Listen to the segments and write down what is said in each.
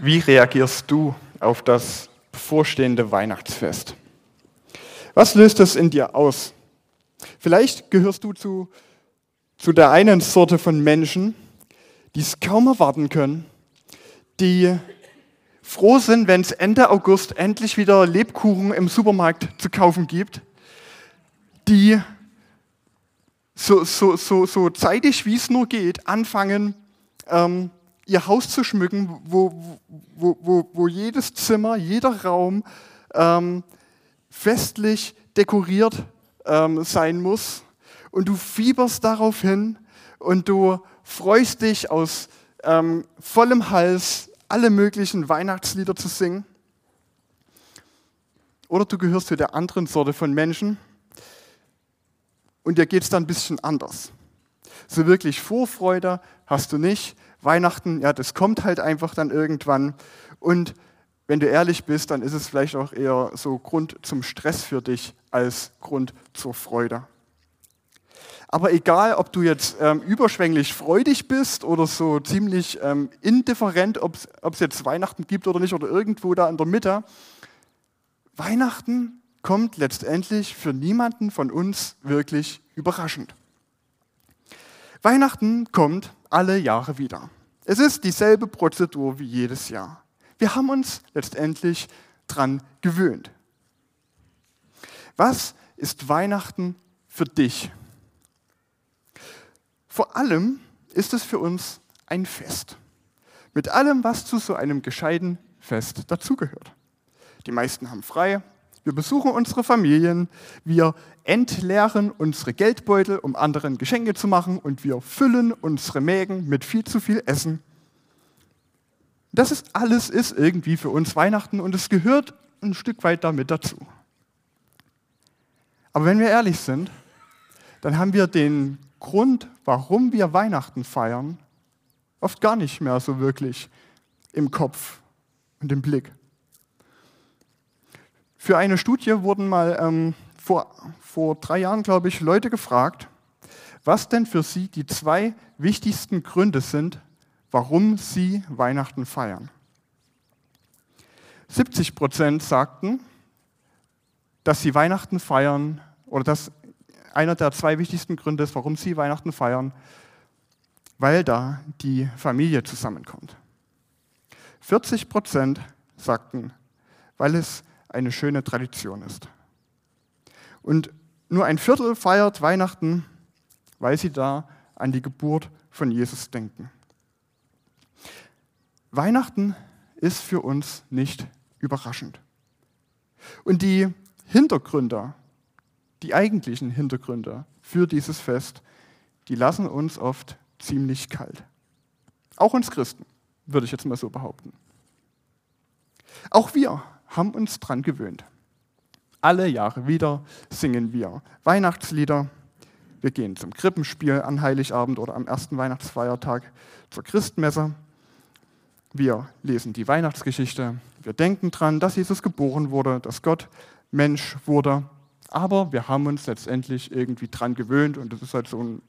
Wie reagierst du auf das bevorstehende Weihnachtsfest? Was löst es in dir aus? Vielleicht gehörst du zu, zu der einen Sorte von Menschen, die es kaum erwarten können, die froh sind, wenn es Ende August endlich wieder Lebkuchen im Supermarkt zu kaufen gibt, die so, so, so, so zeitig wie es nur geht anfangen, ähm, ihr Haus zu schmücken, wo, wo, wo, wo jedes Zimmer, jeder Raum ähm, festlich dekoriert ähm, sein muss. Und du fieberst darauf hin und du freust dich aus ähm, vollem Hals, alle möglichen Weihnachtslieder zu singen. Oder du gehörst zu der anderen Sorte von Menschen und dir geht es dann ein bisschen anders. So wirklich Vorfreude hast du nicht, Weihnachten, ja, das kommt halt einfach dann irgendwann. Und wenn du ehrlich bist, dann ist es vielleicht auch eher so Grund zum Stress für dich als Grund zur Freude. Aber egal, ob du jetzt ähm, überschwänglich freudig bist oder so ziemlich ähm, indifferent, ob es jetzt Weihnachten gibt oder nicht oder irgendwo da in der Mitte, Weihnachten kommt letztendlich für niemanden von uns wirklich überraschend. Weihnachten kommt alle Jahre wieder. Es ist dieselbe Prozedur wie jedes Jahr. Wir haben uns letztendlich dran gewöhnt. Was ist Weihnachten für dich? Vor allem ist es für uns ein Fest. Mit allem, was zu so einem gescheiten Fest dazugehört. Die meisten haben frei, wir besuchen unsere Familien, wir entleeren unsere Geldbeutel, um anderen Geschenke zu machen und wir füllen unsere Mägen mit viel zu viel Essen. Das ist alles ist irgendwie für uns Weihnachten und es gehört ein Stück weit damit dazu. Aber wenn wir ehrlich sind, dann haben wir den Grund, warum wir Weihnachten feiern, oft gar nicht mehr so wirklich im Kopf und im Blick. Für eine Studie wurden mal ähm, vor, vor drei Jahren, glaube ich, Leute gefragt, was denn für sie die zwei wichtigsten Gründe sind, warum sie Weihnachten feiern. 70 Prozent sagten, dass sie Weihnachten feiern oder dass einer der zwei wichtigsten Gründe ist, warum sie Weihnachten feiern, weil da die Familie zusammenkommt. 40 Prozent sagten, weil es eine schöne Tradition ist. Und nur ein Viertel feiert Weihnachten, weil sie da an die Geburt von Jesus denken. Weihnachten ist für uns nicht überraschend. Und die Hintergründe, die eigentlichen Hintergründe für dieses Fest, die lassen uns oft ziemlich kalt. Auch uns Christen, würde ich jetzt mal so behaupten. Auch wir haben uns dran gewöhnt. Alle Jahre wieder singen wir Weihnachtslieder. Wir gehen zum Krippenspiel an Heiligabend oder am ersten Weihnachtsfeiertag zur Christmesse. Wir lesen die Weihnachtsgeschichte. Wir denken dran, dass Jesus geboren wurde, dass Gott Mensch wurde. Aber wir haben uns letztendlich irgendwie dran gewöhnt und das ist halt so ein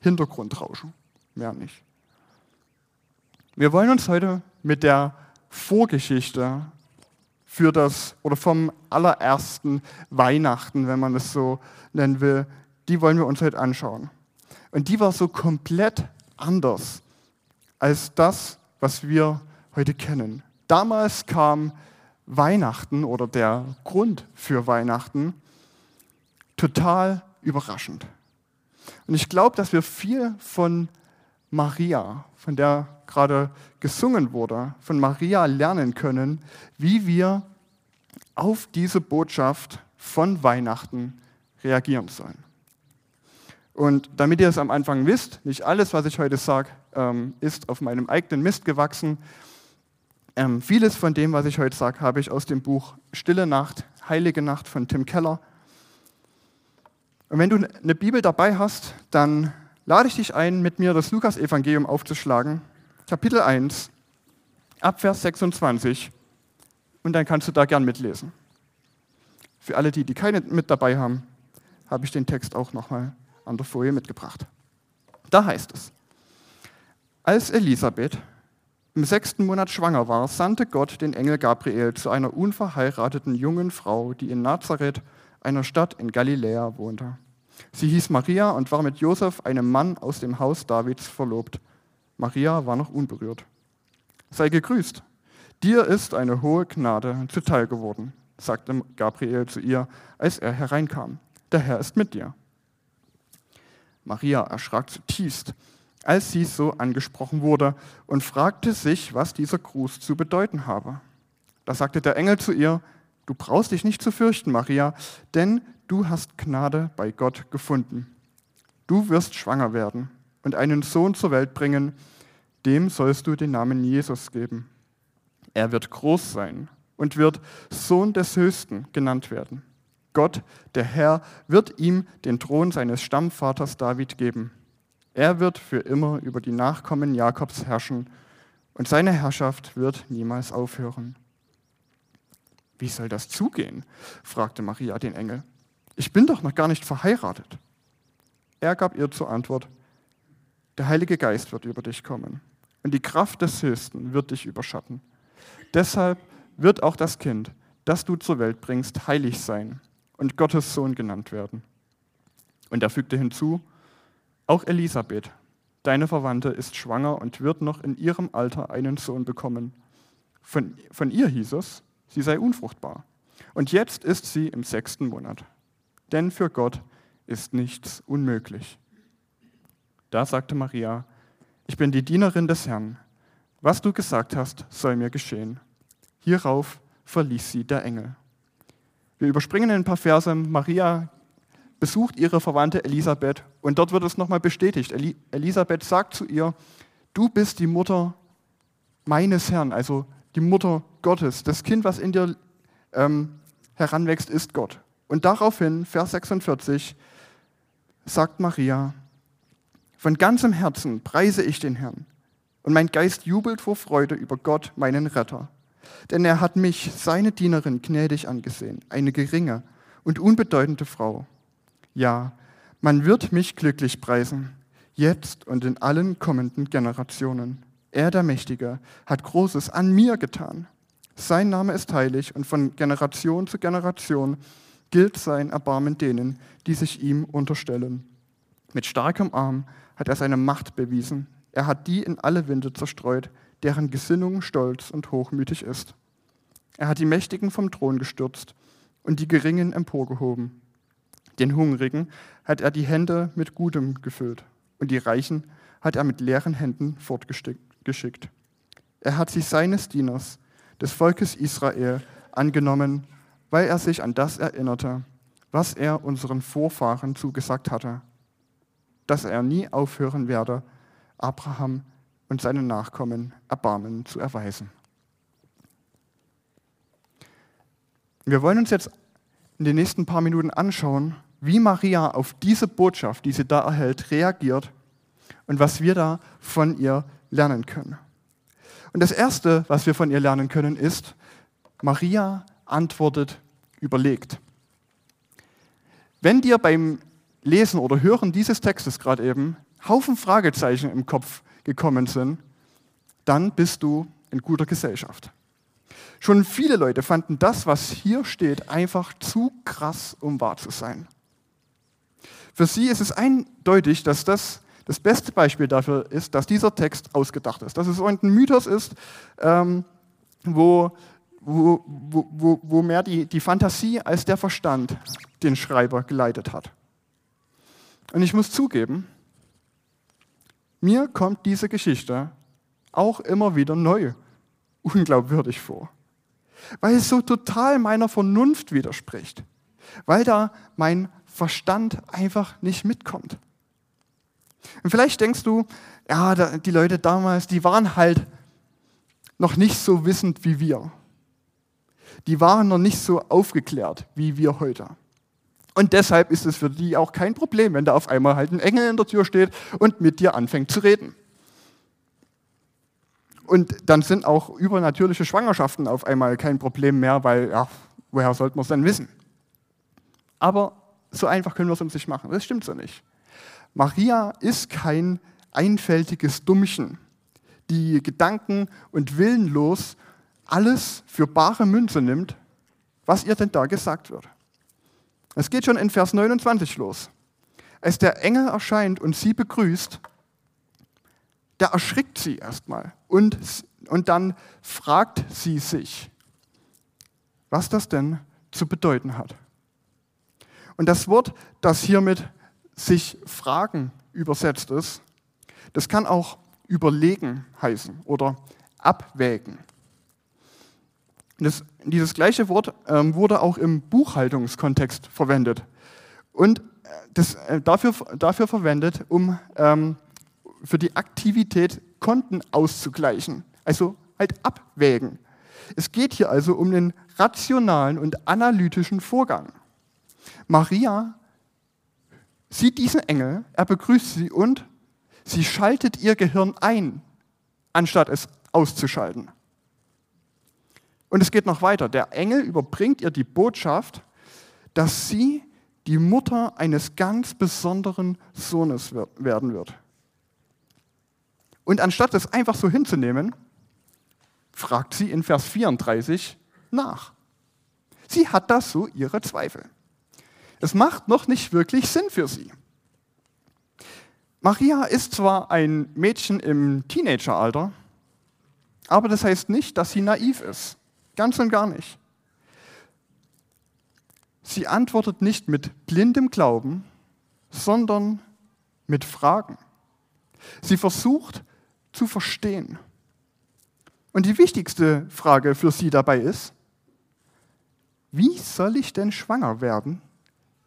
Hintergrundrauschen. Mehr nicht. Wir wollen uns heute mit der Vorgeschichte für das oder vom allerersten Weihnachten, wenn man es so nennen will, die wollen wir uns heute anschauen. Und die war so komplett anders als das, was wir heute kennen. Damals kam Weihnachten oder der Grund für Weihnachten total überraschend. Und ich glaube, dass wir viel von Maria, von der gerade gesungen wurde, von Maria lernen können, wie wir auf diese Botschaft von Weihnachten reagieren sollen. Und damit ihr es am Anfang wisst, nicht alles, was ich heute sage, ähm, ist auf meinem eigenen Mist gewachsen. Ähm, vieles von dem, was ich heute sage, habe ich aus dem Buch Stille Nacht, Heilige Nacht von Tim Keller. Und wenn du eine Bibel dabei hast, dann lade ich dich ein, mit mir das Lukas-Evangelium aufzuschlagen, Kapitel 1, Abvers 26. Und dann kannst du da gern mitlesen. Für alle die, die keine mit dabei haben, habe ich den Text auch nochmal an der Folie mitgebracht. Da heißt es, als Elisabeth, im sechsten Monat schwanger war, sandte Gott den Engel Gabriel zu einer unverheirateten jungen Frau, die in Nazareth, einer Stadt in Galiläa, wohnte. Sie hieß Maria und war mit Josef, einem Mann aus dem Haus Davids, verlobt. Maria war noch unberührt. Sei gegrüßt. Dir ist eine hohe Gnade zuteil geworden, sagte Gabriel zu ihr, als er hereinkam. Der Herr ist mit dir. Maria erschrak zutiefst als sie so angesprochen wurde und fragte sich, was dieser Gruß zu bedeuten habe. Da sagte der Engel zu ihr, du brauchst dich nicht zu fürchten, Maria, denn du hast Gnade bei Gott gefunden. Du wirst schwanger werden und einen Sohn zur Welt bringen, dem sollst du den Namen Jesus geben. Er wird groß sein und wird Sohn des Höchsten genannt werden. Gott, der Herr, wird ihm den Thron seines Stammvaters David geben er wird für immer über die Nachkommen Jakobs herrschen und seine Herrschaft wird niemals aufhören. Wie soll das zugehen? fragte Maria den Engel. Ich bin doch noch gar nicht verheiratet. Er gab ihr zur Antwort, der Heilige Geist wird über dich kommen und die Kraft des Höchsten wird dich überschatten. Deshalb wird auch das Kind, das du zur Welt bringst, heilig sein und Gottes Sohn genannt werden. Und er fügte hinzu, auch Elisabeth, deine Verwandte, ist schwanger und wird noch in ihrem Alter einen Sohn bekommen. Von, von ihr hieß es, sie sei unfruchtbar. Und jetzt ist sie im sechsten Monat. Denn für Gott ist nichts unmöglich. Da sagte Maria, ich bin die Dienerin des Herrn. Was du gesagt hast, soll mir geschehen. Hierauf verließ sie der Engel. Wir überspringen ein paar Verse. Maria besucht ihre Verwandte Elisabeth und dort wird es nochmal bestätigt. Elisabeth sagt zu ihr, du bist die Mutter meines Herrn, also die Mutter Gottes. Das Kind, was in dir ähm, heranwächst, ist Gott. Und daraufhin, Vers 46, sagt Maria, von ganzem Herzen preise ich den Herrn und mein Geist jubelt vor Freude über Gott, meinen Retter. Denn er hat mich, seine Dienerin, gnädig angesehen, eine geringe und unbedeutende Frau. Ja, man wird mich glücklich preisen, jetzt und in allen kommenden Generationen. Er, der Mächtige, hat Großes an mir getan. Sein Name ist heilig und von Generation zu Generation gilt sein Erbarmen denen, die sich ihm unterstellen. Mit starkem Arm hat er seine Macht bewiesen. Er hat die in alle Winde zerstreut, deren Gesinnung stolz und hochmütig ist. Er hat die Mächtigen vom Thron gestürzt und die Geringen emporgehoben. Den Hungrigen hat er die Hände mit Gutem gefüllt und die Reichen hat er mit leeren Händen fortgeschickt. Er hat sich seines Dieners, des Volkes Israel, angenommen, weil er sich an das erinnerte, was er unseren Vorfahren zugesagt hatte, dass er nie aufhören werde, Abraham und seinen Nachkommen Erbarmen zu erweisen. Wir wollen uns jetzt in den nächsten paar Minuten anschauen, wie Maria auf diese Botschaft, die sie da erhält, reagiert und was wir da von ihr lernen können. Und das Erste, was wir von ihr lernen können, ist, Maria antwortet überlegt. Wenn dir beim Lesen oder Hören dieses Textes gerade eben Haufen Fragezeichen im Kopf gekommen sind, dann bist du in guter Gesellschaft. Schon viele Leute fanden das, was hier steht, einfach zu krass, um wahr zu sein. Für sie ist es eindeutig, dass das das beste Beispiel dafür ist, dass dieser Text ausgedacht ist. Dass es ein Mythos ist, ähm, wo, wo, wo, wo mehr die, die Fantasie als der Verstand den Schreiber geleitet hat. Und ich muss zugeben, mir kommt diese Geschichte auch immer wieder neu unglaubwürdig vor. Weil es so total meiner Vernunft widerspricht. Weil da mein Verstand einfach nicht mitkommt. Und vielleicht denkst du, ja, die Leute damals, die waren halt noch nicht so wissend wie wir. Die waren noch nicht so aufgeklärt wie wir heute. Und deshalb ist es für die auch kein Problem, wenn da auf einmal halt ein Engel in der Tür steht und mit dir anfängt zu reden. Und dann sind auch übernatürliche Schwangerschaften auf einmal kein Problem mehr, weil, ja, woher sollte man es denn wissen? Aber so einfach können wir es uns nicht machen. Das stimmt so nicht. Maria ist kein einfältiges Dummchen, die Gedanken und willenlos alles für bare Münze nimmt, was ihr denn da gesagt wird. Es geht schon in Vers 29 los. Als der Engel erscheint und sie begrüßt, da erschrickt sie erstmal und, und dann fragt sie sich, was das denn zu bedeuten hat. Und das Wort, das hiermit sich fragen übersetzt ist, das kann auch überlegen heißen oder abwägen. Das, dieses gleiche Wort ähm, wurde auch im Buchhaltungskontext verwendet und äh, das, äh, dafür, dafür verwendet, um ähm, für die Aktivität Konten auszugleichen, also halt abwägen. Es geht hier also um den rationalen und analytischen Vorgang. Maria sieht diesen Engel, er begrüßt sie und sie schaltet ihr Gehirn ein, anstatt es auszuschalten. Und es geht noch weiter. Der Engel überbringt ihr die Botschaft, dass sie die Mutter eines ganz besonderen Sohnes werden wird. Und anstatt es einfach so hinzunehmen, fragt sie in Vers 34 nach. Sie hat da so ihre Zweifel. Es macht noch nicht wirklich Sinn für sie. Maria ist zwar ein Mädchen im Teenageralter, aber das heißt nicht, dass sie naiv ist. Ganz und gar nicht. Sie antwortet nicht mit blindem Glauben, sondern mit Fragen. Sie versucht zu verstehen. Und die wichtigste Frage für sie dabei ist, wie soll ich denn schwanger werden,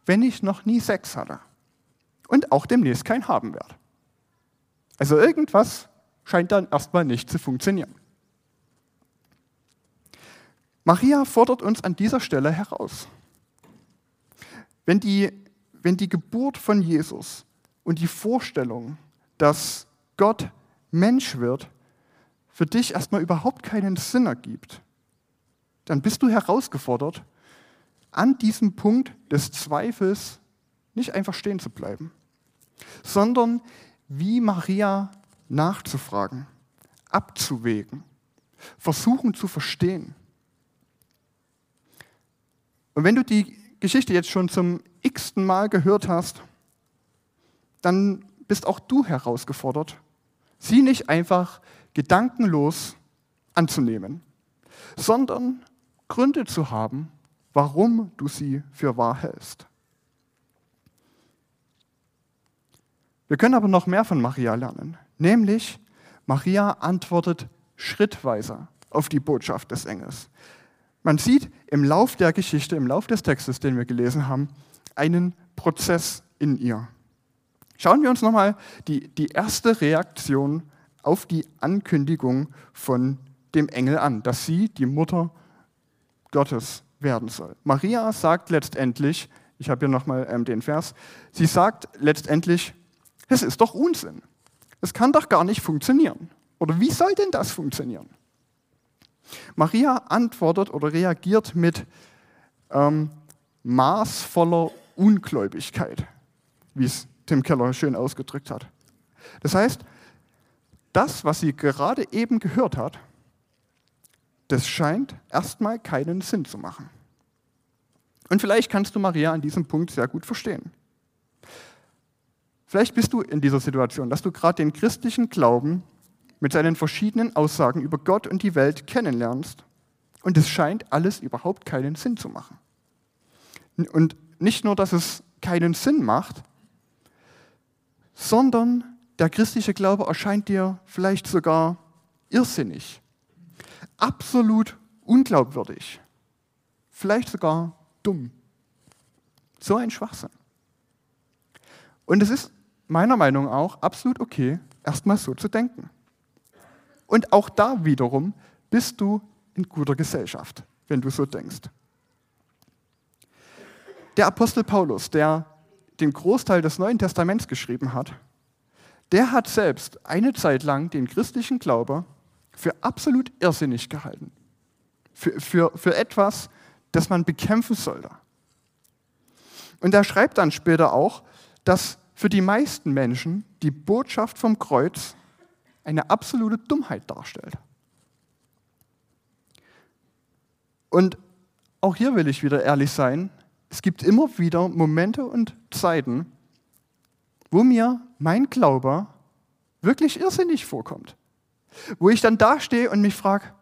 wenn ich noch nie Sex hatte und auch demnächst keinen haben werde? Also irgendwas scheint dann erstmal nicht zu funktionieren. Maria fordert uns an dieser Stelle heraus. Wenn die, wenn die Geburt von Jesus und die Vorstellung, dass Gott Mensch wird, für dich erstmal überhaupt keinen Sinn ergibt, dann bist du herausgefordert, an diesem Punkt des Zweifels nicht einfach stehen zu bleiben, sondern wie Maria nachzufragen, abzuwägen, versuchen zu verstehen. Und wenn du die Geschichte jetzt schon zum x-ten Mal gehört hast, dann bist auch du herausgefordert, sie nicht einfach gedankenlos anzunehmen, sondern Gründe zu haben, warum du sie für wahr hältst. Wir können aber noch mehr von Maria lernen, nämlich Maria antwortet schrittweise auf die Botschaft des Engels. Man sieht im Lauf der Geschichte, im Lauf des Textes, den wir gelesen haben, einen Prozess in ihr. Schauen wir uns nochmal die, die erste Reaktion auf die Ankündigung von dem Engel an, dass sie die Mutter Gottes werden soll. Maria sagt letztendlich, ich habe hier nochmal ähm, den Vers, sie sagt letztendlich, es ist doch Unsinn. Es kann doch gar nicht funktionieren. Oder wie soll denn das funktionieren? Maria antwortet oder reagiert mit ähm, maßvoller Ungläubigkeit, wie es Tim Keller schön ausgedrückt hat. Das heißt, das, was sie gerade eben gehört hat, das scheint erstmal keinen Sinn zu machen. Und vielleicht kannst du Maria an diesem Punkt sehr gut verstehen. Vielleicht bist du in dieser Situation, dass du gerade den christlichen Glauben mit seinen verschiedenen Aussagen über Gott und die Welt kennenlernst und es scheint alles überhaupt keinen Sinn zu machen. Und nicht nur, dass es keinen Sinn macht, sondern der christliche Glaube erscheint dir vielleicht sogar irrsinnig, absolut unglaubwürdig, vielleicht sogar dumm. So ein Schwachsinn. Und es ist meiner Meinung nach auch absolut okay, erstmal so zu denken. Und auch da wiederum bist du in guter Gesellschaft, wenn du so denkst. Der Apostel Paulus, der den Großteil des Neuen Testaments geschrieben hat, der hat selbst eine Zeit lang den christlichen Glaube für absolut irrsinnig gehalten. Für, für, für etwas, das man bekämpfen sollte. Und er schreibt dann später auch, dass für die meisten Menschen die Botschaft vom Kreuz eine absolute Dummheit darstellt. Und auch hier will ich wieder ehrlich sein. Es gibt immer wieder Momente und Zeiten, wo mir mein Glaube wirklich irrsinnig vorkommt. Wo ich dann dastehe und mich frage,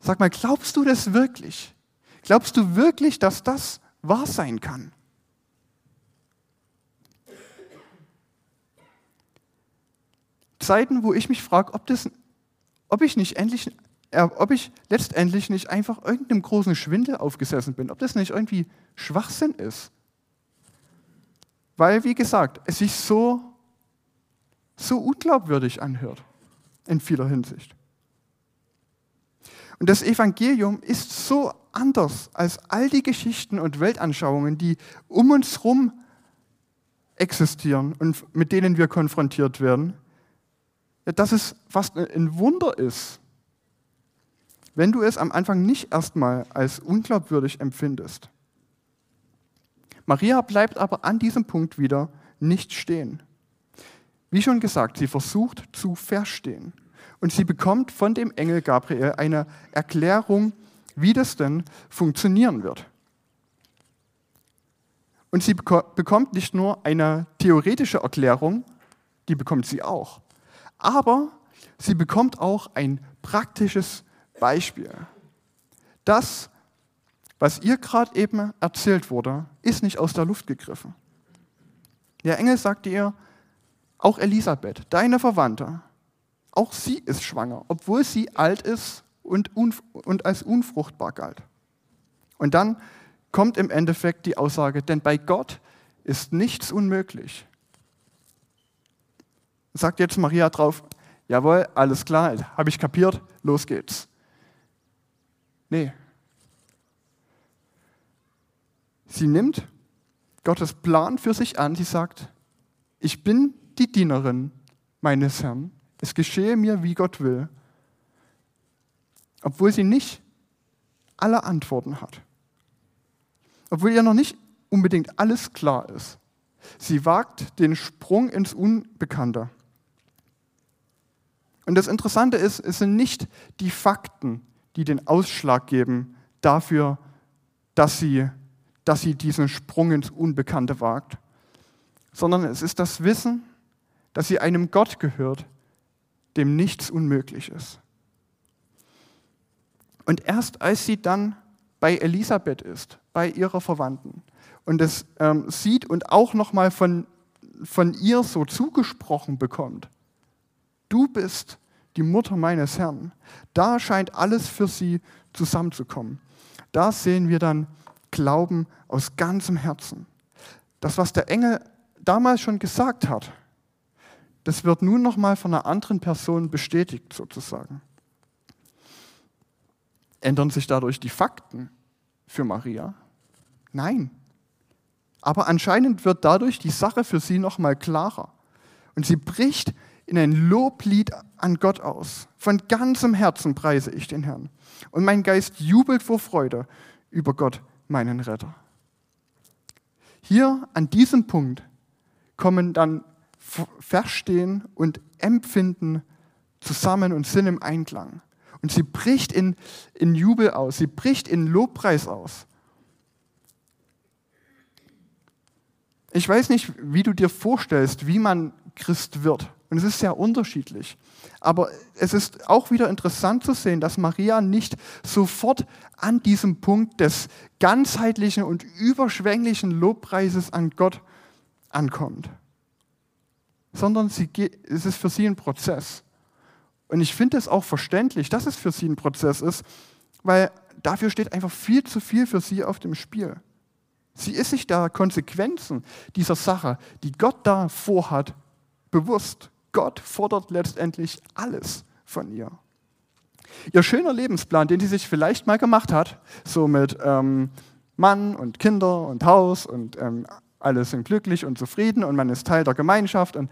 sag mal, glaubst du das wirklich? Glaubst du wirklich, dass das wahr sein kann? Zeiten, wo ich mich frage, ob, ob ich nicht endlich, äh, ob ich letztendlich nicht einfach irgendeinem großen Schwindel aufgesessen bin, ob das nicht irgendwie Schwachsinn ist. Weil, wie gesagt, es sich so, so unglaubwürdig anhört in vieler Hinsicht. Und das Evangelium ist so anders als all die Geschichten und Weltanschauungen, die um uns herum existieren und mit denen wir konfrontiert werden, dass es fast ein Wunder ist, wenn du es am Anfang nicht erstmal als unglaubwürdig empfindest. Maria bleibt aber an diesem Punkt wieder nicht stehen. Wie schon gesagt, sie versucht zu verstehen. Und sie bekommt von dem Engel Gabriel eine Erklärung, wie das denn funktionieren wird. Und sie bekommt nicht nur eine theoretische Erklärung, die bekommt sie auch, aber sie bekommt auch ein praktisches Beispiel. Das, was ihr gerade eben erzählt wurde, ist nicht aus der Luft gegriffen. Der Engel sagte ihr, auch Elisabeth, deine Verwandte, auch sie ist schwanger, obwohl sie alt ist und, und als unfruchtbar galt. Und dann kommt im Endeffekt die Aussage, denn bei Gott ist nichts unmöglich. Sagt jetzt Maria drauf, jawohl, alles klar, habe ich kapiert, los geht's. Nee. Sie nimmt Gottes Plan für sich an, sie sagt, ich bin die Dienerin meines Herrn, es geschehe mir, wie Gott will, obwohl sie nicht alle Antworten hat, obwohl ihr noch nicht unbedingt alles klar ist. Sie wagt den Sprung ins Unbekannte. Und das Interessante ist, es sind nicht die Fakten, die den Ausschlag geben dafür, dass sie, dass sie diesen Sprung ins Unbekannte wagt, sondern es ist das Wissen, dass sie einem Gott gehört, dem nichts unmöglich ist. Und erst als sie dann bei Elisabeth ist, bei ihrer Verwandten, und es ähm, sieht und auch nochmal von, von ihr so zugesprochen bekommt, du bist die Mutter meines Herrn. Da scheint alles für sie zusammenzukommen. Da sehen wir dann Glauben aus ganzem Herzen. Das, was der Engel damals schon gesagt hat, das wird nun nochmal von einer anderen Person bestätigt sozusagen. Ändern sich dadurch die Fakten für Maria? Nein. Aber anscheinend wird dadurch die Sache für sie nochmal klarer. Und sie bricht in ein Loblied an Gott aus. Von ganzem Herzen preise ich den Herrn. Und mein Geist jubelt vor Freude über Gott, meinen Retter. Hier an diesem Punkt kommen dann Verstehen und Empfinden zusammen und sind im Einklang. Und sie bricht in, in Jubel aus, sie bricht in Lobpreis aus. Ich weiß nicht, wie du dir vorstellst, wie man Christ wird. Und es ist sehr unterschiedlich. Aber es ist auch wieder interessant zu sehen, dass Maria nicht sofort an diesem Punkt des ganzheitlichen und überschwänglichen Lobpreises an Gott ankommt, sondern sie, es ist für sie ein Prozess. Und ich finde es auch verständlich, dass es für sie ein Prozess ist, weil dafür steht einfach viel zu viel für sie auf dem Spiel. Sie ist sich der Konsequenzen dieser Sache, die Gott da vorhat, bewusst. Gott fordert letztendlich alles von ihr. Ihr schöner Lebensplan, den sie sich vielleicht mal gemacht hat, so mit ähm, Mann und Kinder und Haus und ähm, alle sind glücklich und zufrieden und man ist Teil der Gemeinschaft und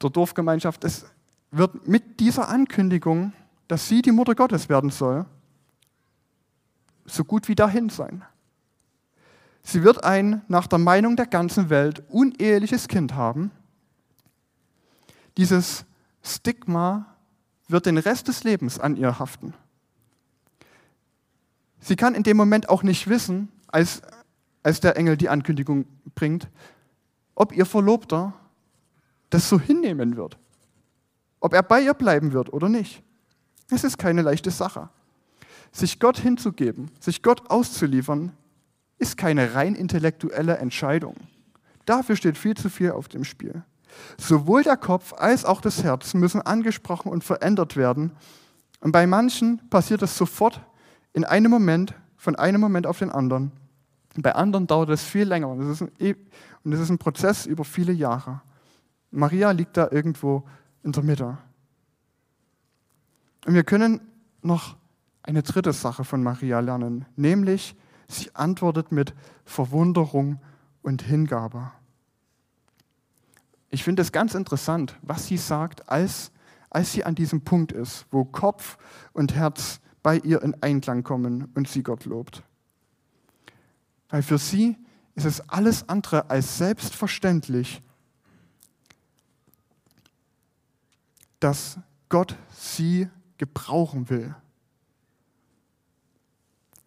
der Dorfgemeinschaft, es wird mit dieser Ankündigung, dass sie die Mutter Gottes werden soll, so gut wie dahin sein. Sie wird ein, nach der Meinung der ganzen Welt, uneheliches Kind haben dieses Stigma wird den Rest des Lebens an ihr haften. Sie kann in dem Moment auch nicht wissen, als, als der Engel die Ankündigung bringt, ob ihr Verlobter das so hinnehmen wird, ob er bei ihr bleiben wird oder nicht. Es ist keine leichte Sache. Sich Gott hinzugeben, sich Gott auszuliefern, ist keine rein intellektuelle Entscheidung. Dafür steht viel zu viel auf dem Spiel. Sowohl der Kopf als auch das Herz müssen angesprochen und verändert werden. Und bei manchen passiert es sofort in einem Moment, von einem Moment auf den anderen. Bei anderen dauert es viel länger. Und es ist es ist ein Prozess über viele Jahre. Maria liegt da irgendwo in der Mitte. Und wir können noch eine dritte Sache von Maria lernen, nämlich sie antwortet mit Verwunderung und Hingabe. Ich finde es ganz interessant, was sie sagt, als, als sie an diesem Punkt ist, wo Kopf und Herz bei ihr in Einklang kommen und sie Gott lobt. Weil für sie ist es alles andere als selbstverständlich, dass Gott sie gebrauchen will.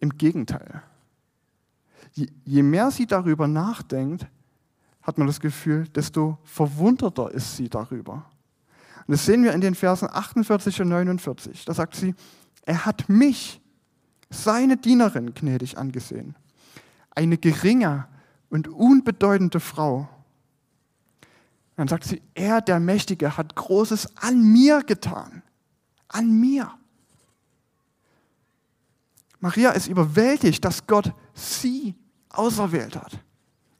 Im Gegenteil. Je, je mehr sie darüber nachdenkt, hat man das Gefühl, desto verwunderter ist sie darüber. Und das sehen wir in den Versen 48 und 49. Da sagt sie, er hat mich, seine Dienerin, gnädig angesehen. Eine geringe und unbedeutende Frau. Dann sagt sie, er, der Mächtige, hat Großes an mir getan. An mir. Maria ist überwältigt, dass Gott sie auserwählt hat.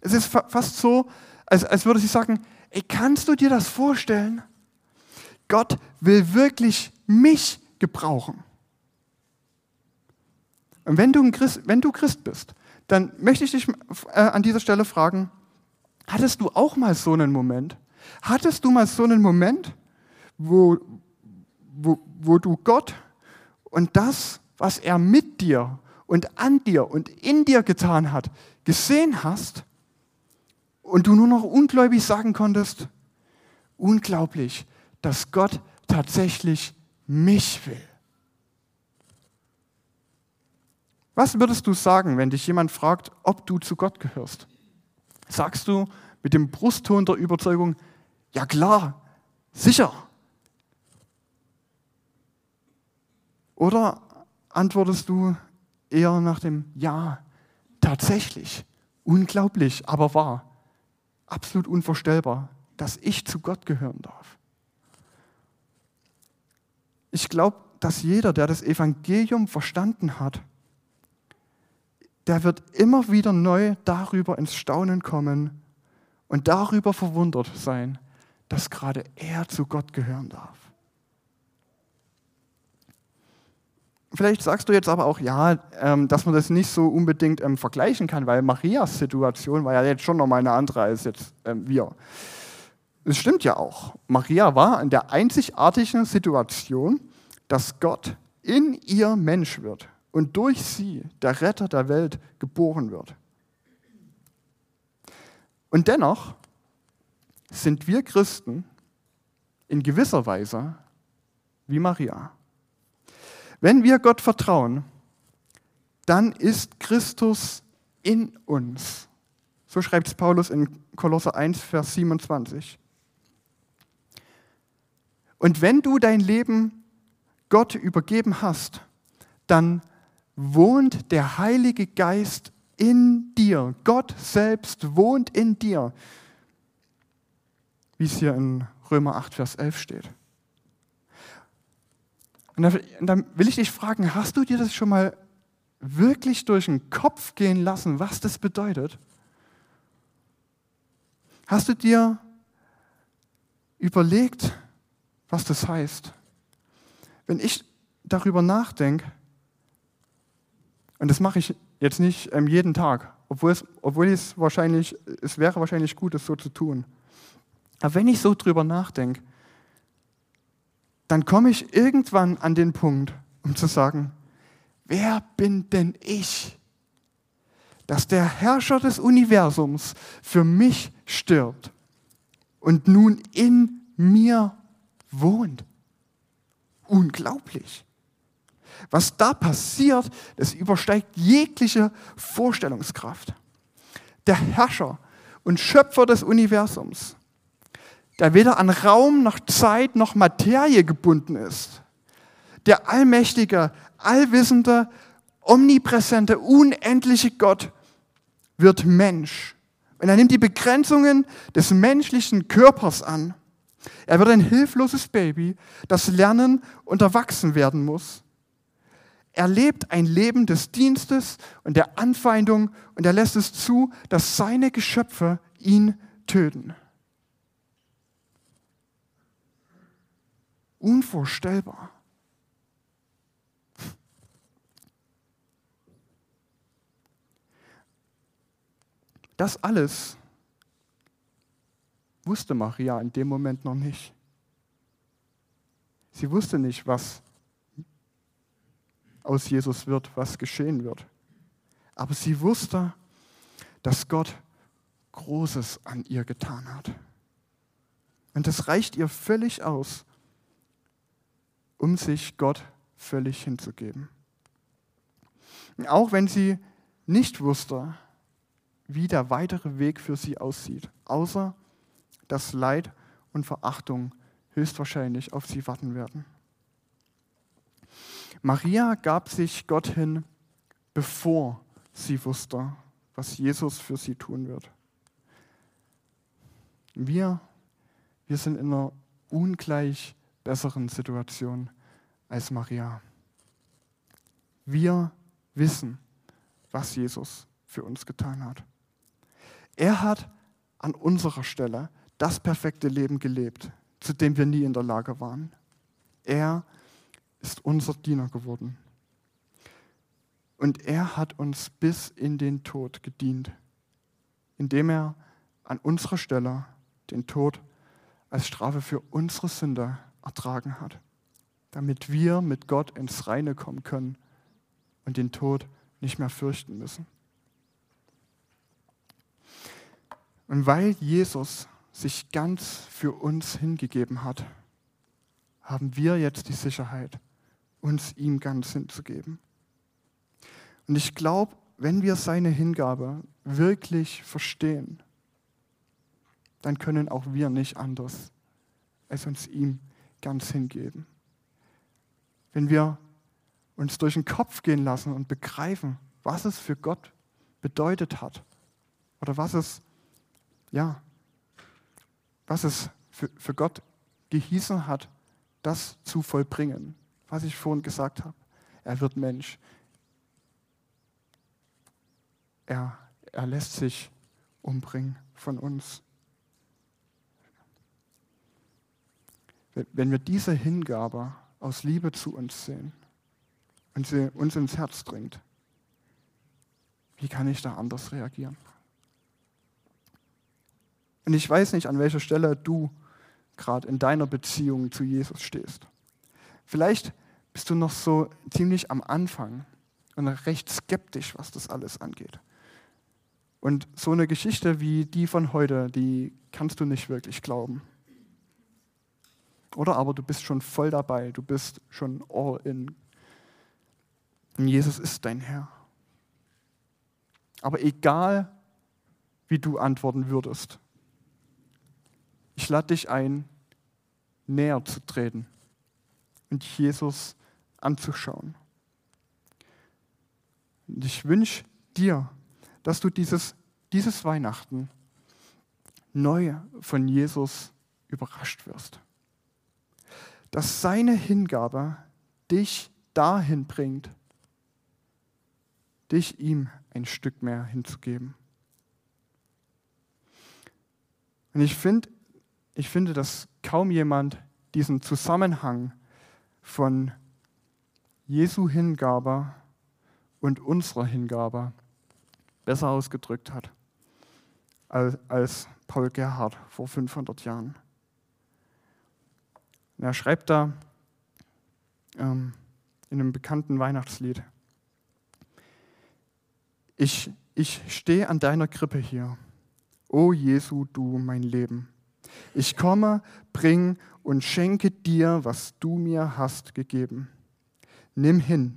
Es ist fast so, als, als würde sie sagen, ey, kannst du dir das vorstellen? Gott will wirklich mich gebrauchen. Und wenn du, Christ, wenn du Christ bist, dann möchte ich dich äh, an dieser Stelle fragen, hattest du auch mal so einen Moment? Hattest du mal so einen Moment, wo, wo, wo du Gott und das, was er mit dir und an dir und in dir getan hat, gesehen hast und du nur noch ungläubig sagen konntest, unglaublich, dass Gott tatsächlich mich will. Was würdest du sagen, wenn dich jemand fragt, ob du zu Gott gehörst? Sagst du mit dem Brustton der Überzeugung, ja klar, sicher. Oder antwortest du eher nach dem Ja, tatsächlich, unglaublich, aber wahr, absolut unvorstellbar, dass ich zu Gott gehören darf? Ich glaube, dass jeder, der das Evangelium verstanden hat, der wird immer wieder neu darüber ins Staunen kommen und darüber verwundert sein, dass gerade er zu Gott gehören darf. Vielleicht sagst du jetzt aber auch, ja, ähm, dass man das nicht so unbedingt ähm, vergleichen kann, weil Marias Situation war ja jetzt schon nochmal eine andere als jetzt ähm, wir. Es stimmt ja auch. Maria war in der einzigartigen Situation, dass Gott in ihr Mensch wird und durch sie der Retter der Welt geboren wird. Und dennoch sind wir Christen in gewisser Weise wie Maria. Wenn wir Gott vertrauen, dann ist Christus in uns. So schreibt es Paulus in Kolosser 1, Vers 27. Und wenn du dein Leben Gott übergeben hast, dann wohnt der Heilige Geist in dir. Gott selbst wohnt in dir. Wie es hier in Römer 8, Vers 11 steht. Und dann will ich dich fragen, hast du dir das schon mal wirklich durch den Kopf gehen lassen, was das bedeutet? Hast du dir überlegt, was das heißt? Wenn ich darüber nachdenke, und das mache ich jetzt nicht ähm, jeden Tag, obwohl, es, obwohl es, wahrscheinlich, es wäre wahrscheinlich gut, es so zu tun. Aber wenn ich so drüber nachdenke, dann komme ich irgendwann an den Punkt, um zu sagen, wer bin denn ich, dass der Herrscher des Universums für mich stirbt und nun in mir wohnt? unglaublich. Was da passiert, das übersteigt jegliche Vorstellungskraft. Der Herrscher und Schöpfer des Universums, der weder an Raum noch Zeit noch Materie gebunden ist, der allmächtige, allwissende, omnipräsente, unendliche Gott wird Mensch. Und er nimmt die Begrenzungen des menschlichen Körpers an. Er wird ein hilfloses Baby, das lernen und erwachsen werden muss. Er lebt ein Leben des Dienstes und der Anfeindung und er lässt es zu, dass seine Geschöpfe ihn töten. Unvorstellbar. Das alles wusste Maria in dem Moment noch nicht. Sie wusste nicht, was aus Jesus wird, was geschehen wird. Aber sie wusste, dass Gott Großes an ihr getan hat. Und das reicht ihr völlig aus, um sich Gott völlig hinzugeben. Auch wenn sie nicht wusste, wie der weitere Weg für sie aussieht, außer dass Leid und Verachtung höchstwahrscheinlich auf sie warten werden. Maria gab sich Gott hin, bevor sie wusste, was Jesus für sie tun wird. Wir, wir sind in einer ungleich besseren Situation als Maria. Wir wissen, was Jesus für uns getan hat. Er hat an unserer Stelle das perfekte Leben gelebt, zu dem wir nie in der Lage waren. Er ist unser Diener geworden. Und er hat uns bis in den Tod gedient, indem er an unserer Stelle den Tod als Strafe für unsere Sünde ertragen hat, damit wir mit Gott ins Reine kommen können und den Tod nicht mehr fürchten müssen. Und weil Jesus sich ganz für uns hingegeben hat, haben wir jetzt die Sicherheit, uns ihm ganz hinzugeben. Und ich glaube, wenn wir seine Hingabe wirklich verstehen, dann können auch wir nicht anders, als uns ihm ganz hingeben. Wenn wir uns durch den Kopf gehen lassen und begreifen, was es für Gott bedeutet hat oder was es ja, was es für, für Gott gehießen hat, das zu vollbringen, was ich vorhin gesagt habe. Er wird Mensch. Er, er lässt sich umbringen von uns. Wenn wir diese Hingabe aus Liebe zu uns sehen und sie uns ins Herz dringt, wie kann ich da anders reagieren? Und ich weiß nicht, an welcher Stelle du gerade in deiner Beziehung zu Jesus stehst. Vielleicht bist du noch so ziemlich am Anfang und recht skeptisch, was das alles angeht. Und so eine Geschichte wie die von heute, die kannst du nicht wirklich glauben. Oder aber du bist schon voll dabei, du bist schon all in. Und Jesus ist dein Herr. Aber egal, wie du antworten würdest, ich lade dich ein, näher zu treten und Jesus anzuschauen. Und ich wünsche dir, dass du dieses, dieses Weihnachten neu von Jesus überrascht wirst. Dass seine Hingabe dich dahin bringt, dich ihm ein Stück mehr hinzugeben. Und ich finde, ich finde, dass kaum jemand diesen Zusammenhang von Jesu Hingabe und unserer Hingabe besser ausgedrückt hat als, als Paul Gerhard vor 500 Jahren. Und er schreibt da ähm, in einem bekannten Weihnachtslied, ich, ich stehe an deiner Krippe hier, o Jesu, du mein Leben. Ich komme, bring und schenke dir, was du mir hast gegeben. Nimm hin.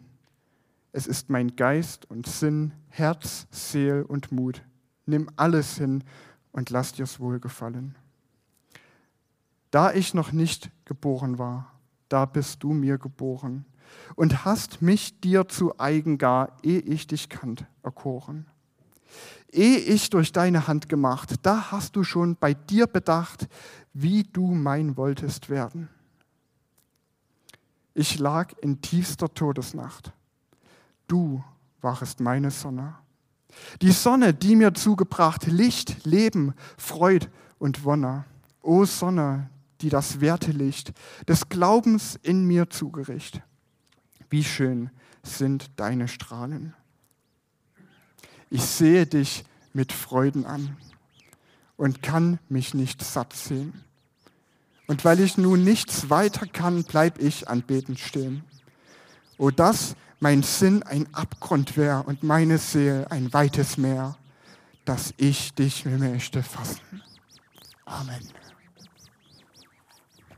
Es ist mein Geist und Sinn, Herz, Seel und Mut. Nimm alles hin und lass dir's wohlgefallen. Da ich noch nicht geboren war, da bist du mir geboren und hast mich dir zu eigen gar, ehe ich dich kannt, erkoren. Ehe ich durch deine Hand gemacht, da hast du schon bei dir bedacht, wie du mein wolltest werden. Ich lag in tiefster Todesnacht. Du warest meine Sonne. Die Sonne, die mir zugebracht Licht, Leben, Freud und Wonne. O Sonne, die das Wertelicht des Glaubens in mir zugericht. Wie schön sind deine Strahlen. Ich sehe dich mit Freuden an und kann mich nicht satt sehen. Und weil ich nun nichts weiter kann, bleib ich anbetend stehen. O dass mein Sinn ein Abgrund wäre und meine Seele ein weites Meer, dass ich dich möchte fassen. Amen.